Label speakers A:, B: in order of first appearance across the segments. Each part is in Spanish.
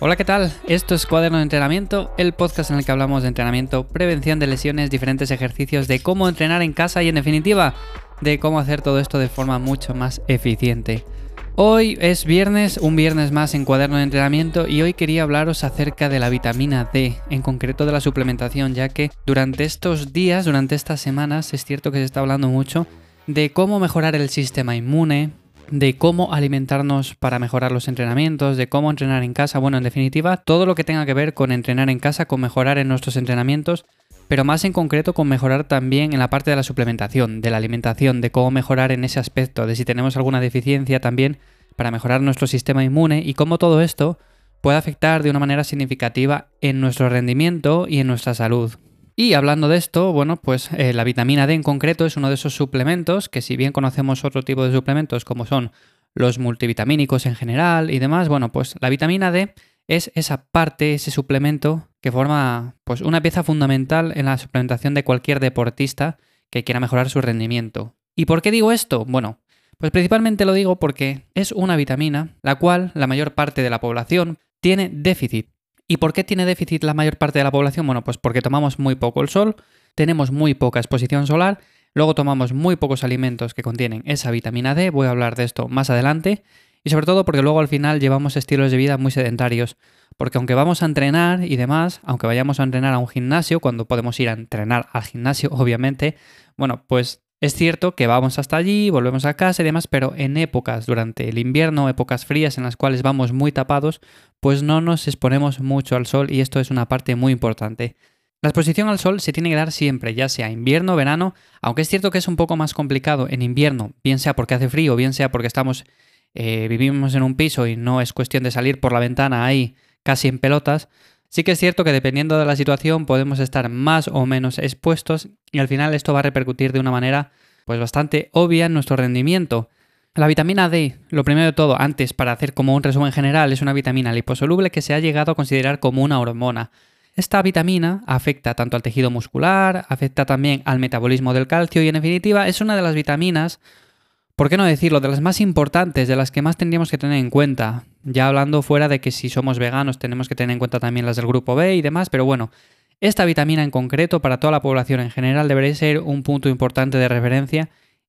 A: Hola, ¿qué tal? Esto es Cuaderno de Entrenamiento, el podcast en el que hablamos de entrenamiento, prevención de lesiones, diferentes ejercicios, de cómo entrenar en casa y en definitiva de cómo hacer todo esto de forma mucho más eficiente. Hoy es viernes, un viernes más en cuaderno de entrenamiento y hoy quería hablaros acerca de la vitamina D, en concreto de la suplementación, ya que durante estos días, durante estas semanas, es cierto que se está hablando mucho de cómo mejorar el sistema inmune, de cómo alimentarnos para mejorar los entrenamientos, de cómo entrenar en casa, bueno, en definitiva, todo lo que tenga que ver con entrenar en casa, con mejorar en nuestros entrenamientos, pero más en concreto con mejorar también en la parte de la suplementación, de la alimentación, de cómo mejorar en ese aspecto, de si tenemos alguna deficiencia también para mejorar nuestro sistema inmune y cómo todo esto puede afectar de una manera significativa en nuestro rendimiento y en nuestra salud. Y hablando de esto, bueno, pues eh, la vitamina D en concreto es uno de esos suplementos que si bien conocemos otro tipo de suplementos como son los multivitamínicos en general y demás, bueno, pues la vitamina D es esa parte, ese suplemento que forma pues, una pieza fundamental en la suplementación de cualquier deportista que quiera mejorar su rendimiento. ¿Y por qué digo esto? Bueno, pues principalmente lo digo porque es una vitamina la cual la mayor parte de la población tiene déficit. ¿Y por qué tiene déficit la mayor parte de la población? Bueno, pues porque tomamos muy poco el sol, tenemos muy poca exposición solar, luego tomamos muy pocos alimentos que contienen esa vitamina D, voy a hablar de esto más adelante, y sobre todo porque luego al final llevamos estilos de vida muy sedentarios. Porque aunque vamos a entrenar y demás, aunque vayamos a entrenar a un gimnasio, cuando podemos ir a entrenar al gimnasio, obviamente, bueno, pues es cierto que vamos hasta allí, volvemos a casa y demás, pero en épocas durante el invierno, épocas frías en las cuales vamos muy tapados, pues no nos exponemos mucho al sol y esto es una parte muy importante. La exposición al sol se tiene que dar siempre, ya sea invierno, verano, aunque es cierto que es un poco más complicado en invierno, bien sea porque hace frío, bien sea porque estamos eh, vivimos en un piso y no es cuestión de salir por la ventana ahí casi en pelotas, sí que es cierto que dependiendo de la situación podemos estar más o menos expuestos y al final esto va a repercutir de una manera pues bastante obvia en nuestro rendimiento. La vitamina D, lo primero de todo, antes para hacer como un resumen general, es una vitamina liposoluble que se ha llegado a considerar como una hormona. Esta vitamina afecta tanto al tejido muscular, afecta también al metabolismo del calcio y en definitiva es una de las vitaminas ¿por qué no decirlo? De las más importantes, de las que más tendríamos que tener en cuenta. Ya hablando fuera de que si somos veganos tenemos que tener en cuenta también las del grupo B y demás, pero bueno, esta vitamina en concreto para toda la población en general debería ser un punto importante de referencia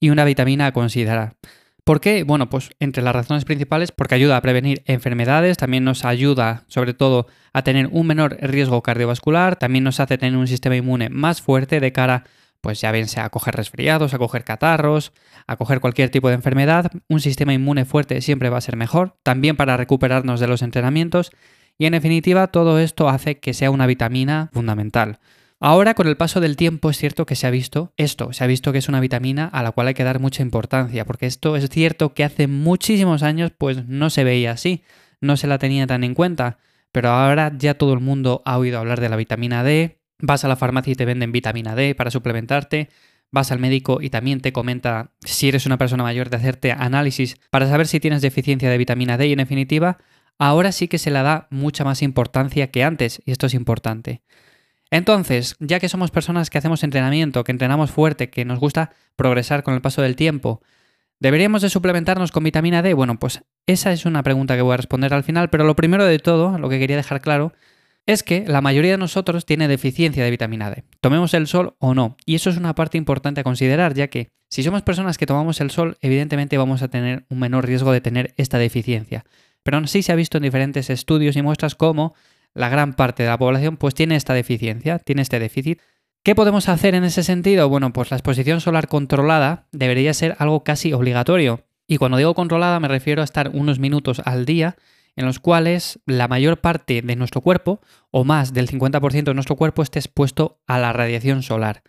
A: y una vitamina a considerar. ¿Por qué? Bueno, pues entre las razones principales, porque ayuda a prevenir enfermedades, también nos ayuda sobre todo a tener un menor riesgo cardiovascular, también nos hace tener un sistema inmune más fuerte de cara a pues ya bien a coger resfriados, a coger catarros, a coger cualquier tipo de enfermedad, un sistema inmune fuerte siempre va a ser mejor, también para recuperarnos de los entrenamientos y en definitiva todo esto hace que sea una vitamina fundamental. Ahora con el paso del tiempo es cierto que se ha visto esto, se ha visto que es una vitamina a la cual hay que dar mucha importancia, porque esto es cierto que hace muchísimos años pues no se veía así, no se la tenía tan en cuenta, pero ahora ya todo el mundo ha oído hablar de la vitamina D, Vas a la farmacia y te venden vitamina D para suplementarte. Vas al médico y también te comenta, si eres una persona mayor, de hacerte análisis para saber si tienes deficiencia de vitamina D y en definitiva, ahora sí que se le da mucha más importancia que antes y esto es importante. Entonces, ya que somos personas que hacemos entrenamiento, que entrenamos fuerte, que nos gusta progresar con el paso del tiempo, ¿deberíamos de suplementarnos con vitamina D? Bueno, pues esa es una pregunta que voy a responder al final, pero lo primero de todo, lo que quería dejar claro, es que la mayoría de nosotros tiene deficiencia de vitamina D. Tomemos el sol o no. Y eso es una parte importante a considerar, ya que si somos personas que tomamos el sol, evidentemente vamos a tener un menor riesgo de tener esta deficiencia. Pero aún así se ha visto en diferentes estudios y muestras cómo la gran parte de la población pues tiene esta deficiencia, tiene este déficit. ¿Qué podemos hacer en ese sentido? Bueno, pues la exposición solar controlada debería ser algo casi obligatorio. Y cuando digo controlada me refiero a estar unos minutos al día en los cuales la mayor parte de nuestro cuerpo, o más del 50% de nuestro cuerpo, esté expuesto a la radiación solar.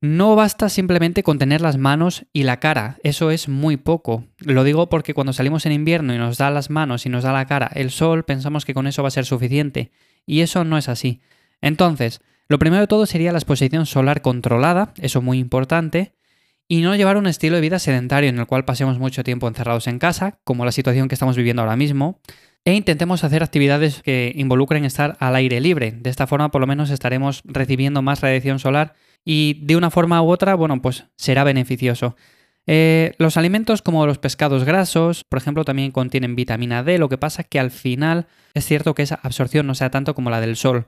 A: No basta simplemente con tener las manos y la cara, eso es muy poco. Lo digo porque cuando salimos en invierno y nos da las manos y nos da la cara el sol, pensamos que con eso va a ser suficiente, y eso no es así. Entonces, lo primero de todo sería la exposición solar controlada, eso muy importante, y no llevar un estilo de vida sedentario en el cual pasemos mucho tiempo encerrados en casa, como la situación que estamos viviendo ahora mismo, e intentemos hacer actividades que involucren estar al aire libre. De esta forma por lo menos estaremos recibiendo más radiación solar y de una forma u otra, bueno, pues será beneficioso. Eh, los alimentos como los pescados grasos, por ejemplo, también contienen vitamina D, lo que pasa que al final es cierto que esa absorción no sea tanto como la del sol.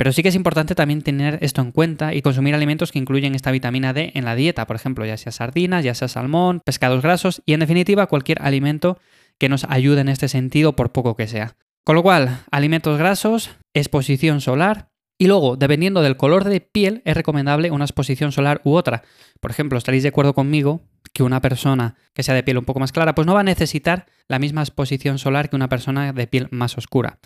A: Pero sí que es importante también tener esto en cuenta y consumir alimentos que incluyen esta vitamina D en la dieta, por ejemplo, ya sea sardinas, ya sea salmón, pescados grasos y en definitiva cualquier alimento que nos ayude en este sentido por poco que sea. Con lo cual, alimentos grasos, exposición solar y luego, dependiendo del color de piel, es recomendable una exposición solar u otra. Por ejemplo, estaréis de acuerdo conmigo que una persona que sea de piel un poco más clara, pues no va a necesitar la misma exposición solar que una persona de piel más oscura.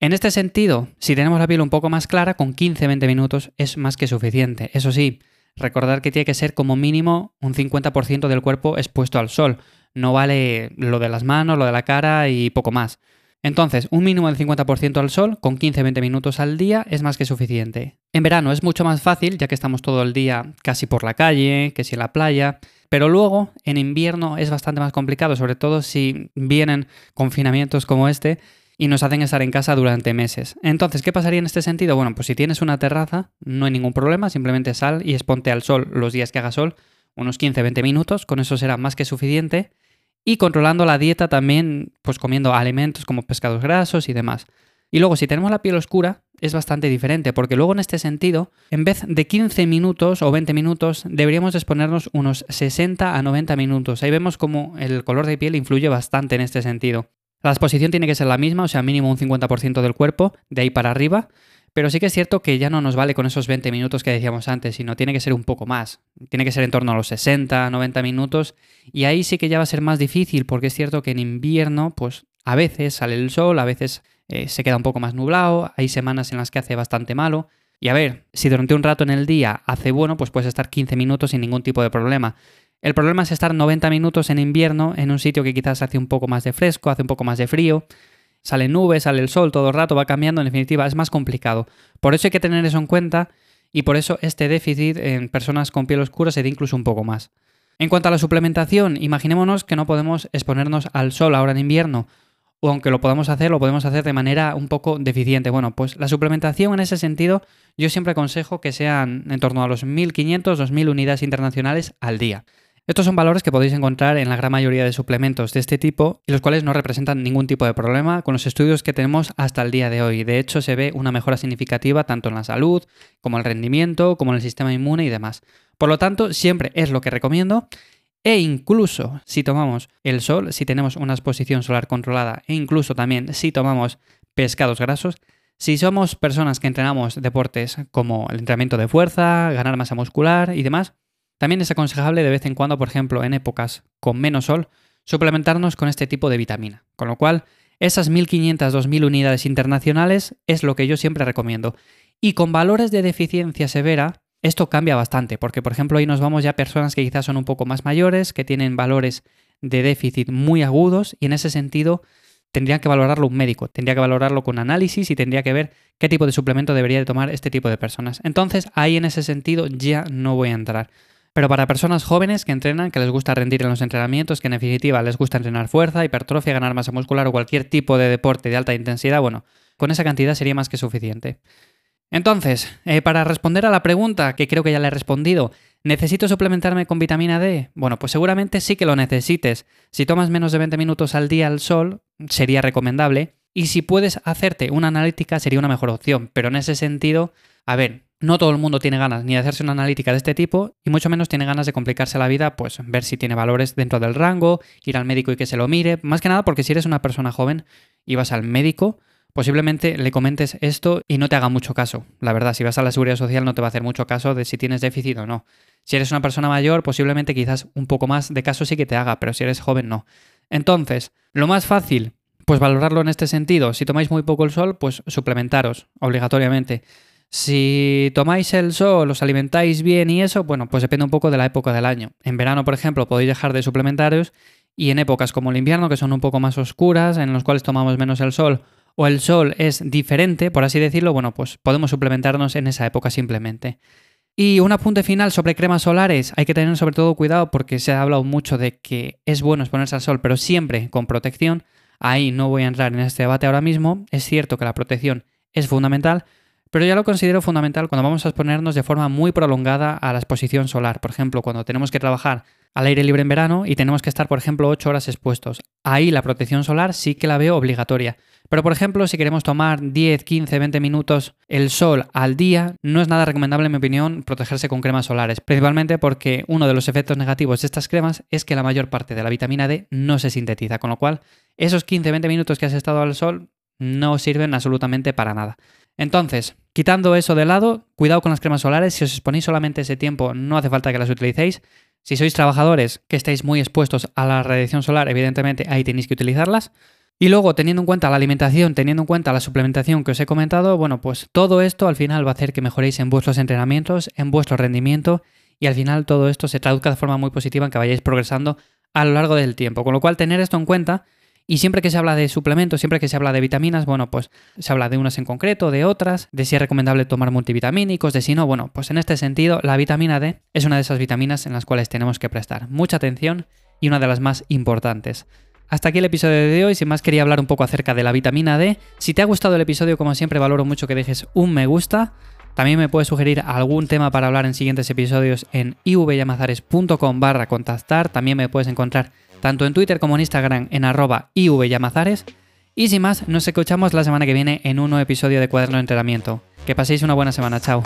A: En este sentido, si tenemos la piel un poco más clara, con 15-20 minutos es más que suficiente. Eso sí, recordar que tiene que ser como mínimo un 50% del cuerpo expuesto al sol. No vale lo de las manos, lo de la cara y poco más. Entonces, un mínimo del 50% al sol con 15-20 minutos al día es más que suficiente. En verano es mucho más fácil, ya que estamos todo el día casi por la calle, que si en la playa, pero luego en invierno es bastante más complicado, sobre todo si vienen confinamientos como este y nos hacen estar en casa durante meses. Entonces, ¿qué pasaría en este sentido? Bueno, pues si tienes una terraza, no hay ningún problema, simplemente sal y exponte al sol los días que haga sol, unos 15-20 minutos, con eso será más que suficiente y controlando la dieta también, pues comiendo alimentos como pescados grasos y demás. Y luego, si tenemos la piel oscura, es bastante diferente, porque luego en este sentido, en vez de 15 minutos o 20 minutos, deberíamos exponernos unos 60 a 90 minutos. Ahí vemos cómo el color de piel influye bastante en este sentido. La exposición tiene que ser la misma, o sea, mínimo un 50% del cuerpo, de ahí para arriba, pero sí que es cierto que ya no nos vale con esos 20 minutos que decíamos antes, sino tiene que ser un poco más. Tiene que ser en torno a los 60, 90 minutos. Y ahí sí que ya va a ser más difícil, porque es cierto que en invierno, pues a veces sale el sol, a veces eh, se queda un poco más nublado, hay semanas en las que hace bastante malo. Y a ver, si durante un rato en el día hace bueno, pues puedes estar 15 minutos sin ningún tipo de problema. El problema es estar 90 minutos en invierno en un sitio que quizás hace un poco más de fresco, hace un poco más de frío salen nubes, sale el sol todo el rato, va cambiando, en definitiva es más complicado. Por eso hay que tener eso en cuenta y por eso este déficit en personas con piel oscura se da incluso un poco más. En cuanto a la suplementación, imaginémonos que no podemos exponernos al sol ahora en invierno, o aunque lo podamos hacer, lo podemos hacer de manera un poco deficiente. Bueno, pues la suplementación en ese sentido, yo siempre aconsejo que sean en torno a los 1.500, 2.000 unidades internacionales al día. Estos son valores que podéis encontrar en la gran mayoría de suplementos de este tipo y los cuales no representan ningún tipo de problema con los estudios que tenemos hasta el día de hoy. De hecho, se ve una mejora significativa tanto en la salud, como el rendimiento, como en el sistema inmune y demás. Por lo tanto, siempre es lo que recomiendo. E incluso si tomamos el sol, si tenemos una exposición solar controlada, e incluso también si tomamos pescados grasos, si somos personas que entrenamos deportes como el entrenamiento de fuerza, ganar masa muscular y demás, también es aconsejable de vez en cuando, por ejemplo, en épocas con menos sol, suplementarnos con este tipo de vitamina. Con lo cual, esas 1500-2000 unidades internacionales es lo que yo siempre recomiendo. Y con valores de deficiencia severa, esto cambia bastante, porque por ejemplo ahí nos vamos ya a personas que quizás son un poco más mayores, que tienen valores de déficit muy agudos y en ese sentido tendría que valorarlo un médico, tendría que valorarlo con análisis y tendría que ver qué tipo de suplemento debería de tomar este tipo de personas. Entonces ahí en ese sentido ya no voy a entrar. Pero para personas jóvenes que entrenan, que les gusta rendir en los entrenamientos, que en definitiva les gusta entrenar fuerza, hipertrofia, ganar masa muscular o cualquier tipo de deporte de alta intensidad, bueno, con esa cantidad sería más que suficiente. Entonces, eh, para responder a la pregunta, que creo que ya le he respondido, ¿necesito suplementarme con vitamina D? Bueno, pues seguramente sí que lo necesites. Si tomas menos de 20 minutos al día al sol, sería recomendable. Y si puedes hacerte una analítica, sería una mejor opción. Pero en ese sentido, a ver, no todo el mundo tiene ganas ni de hacerse una analítica de este tipo y mucho menos tiene ganas de complicarse la vida, pues ver si tiene valores dentro del rango, ir al médico y que se lo mire. Más que nada porque si eres una persona joven y vas al médico, posiblemente le comentes esto y no te haga mucho caso. La verdad, si vas a la seguridad social no te va a hacer mucho caso de si tienes déficit o no. Si eres una persona mayor, posiblemente quizás un poco más de caso sí que te haga, pero si eres joven no. Entonces, lo más fácil, pues valorarlo en este sentido. Si tomáis muy poco el sol, pues suplementaros obligatoriamente. Si tomáis el sol, os alimentáis bien y eso, bueno, pues depende un poco de la época del año. En verano, por ejemplo, podéis dejar de suplementaros y en épocas como el invierno, que son un poco más oscuras, en los cuales tomamos menos el sol, o el sol es diferente, por así decirlo, bueno, pues podemos suplementarnos en esa época simplemente. Y un apunte final sobre cremas solares. Hay que tener sobre todo cuidado porque se ha hablado mucho de que es bueno exponerse al sol, pero siempre con protección. Ahí no voy a entrar en este debate ahora mismo. Es cierto que la protección es fundamental, pero ya lo considero fundamental cuando vamos a exponernos de forma muy prolongada a la exposición solar. Por ejemplo, cuando tenemos que trabajar al aire libre en verano y tenemos que estar, por ejemplo, 8 horas expuestos. Ahí la protección solar sí que la veo obligatoria. Pero, por ejemplo, si queremos tomar 10, 15, 20 minutos el sol al día, no es nada recomendable, en mi opinión, protegerse con cremas solares. Principalmente porque uno de los efectos negativos de estas cremas es que la mayor parte de la vitamina D no se sintetiza. Con lo cual, esos 15, 20 minutos que has estado al sol no sirven absolutamente para nada. Entonces, quitando eso de lado, cuidado con las cremas solares. Si os exponéis solamente ese tiempo, no hace falta que las utilicéis. Si sois trabajadores que estáis muy expuestos a la radiación solar, evidentemente ahí tenéis que utilizarlas. Y luego, teniendo en cuenta la alimentación, teniendo en cuenta la suplementación que os he comentado, bueno, pues todo esto al final va a hacer que mejoréis en vuestros entrenamientos, en vuestro rendimiento y al final todo esto se traduzca de forma muy positiva en que vayáis progresando a lo largo del tiempo. Con lo cual, tener esto en cuenta y siempre que se habla de suplementos, siempre que se habla de vitaminas, bueno, pues se habla de unas en concreto, de otras, de si es recomendable tomar multivitamínicos, de si no, bueno, pues en este sentido la vitamina D es una de esas vitaminas en las cuales tenemos que prestar mucha atención y una de las más importantes. Hasta aquí el episodio de hoy, sin más quería hablar un poco acerca de la vitamina D. Si te ha gustado el episodio, como siempre, valoro mucho que dejes un me gusta. También me puedes sugerir algún tema para hablar en siguientes episodios en ivyamazares.com barra contactar. También me puedes encontrar tanto en Twitter como en Instagram en arroba ivyamazares. Y sin más, nos escuchamos la semana que viene en un nuevo episodio de Cuaderno de Entrenamiento. Que paséis una buena semana, chao.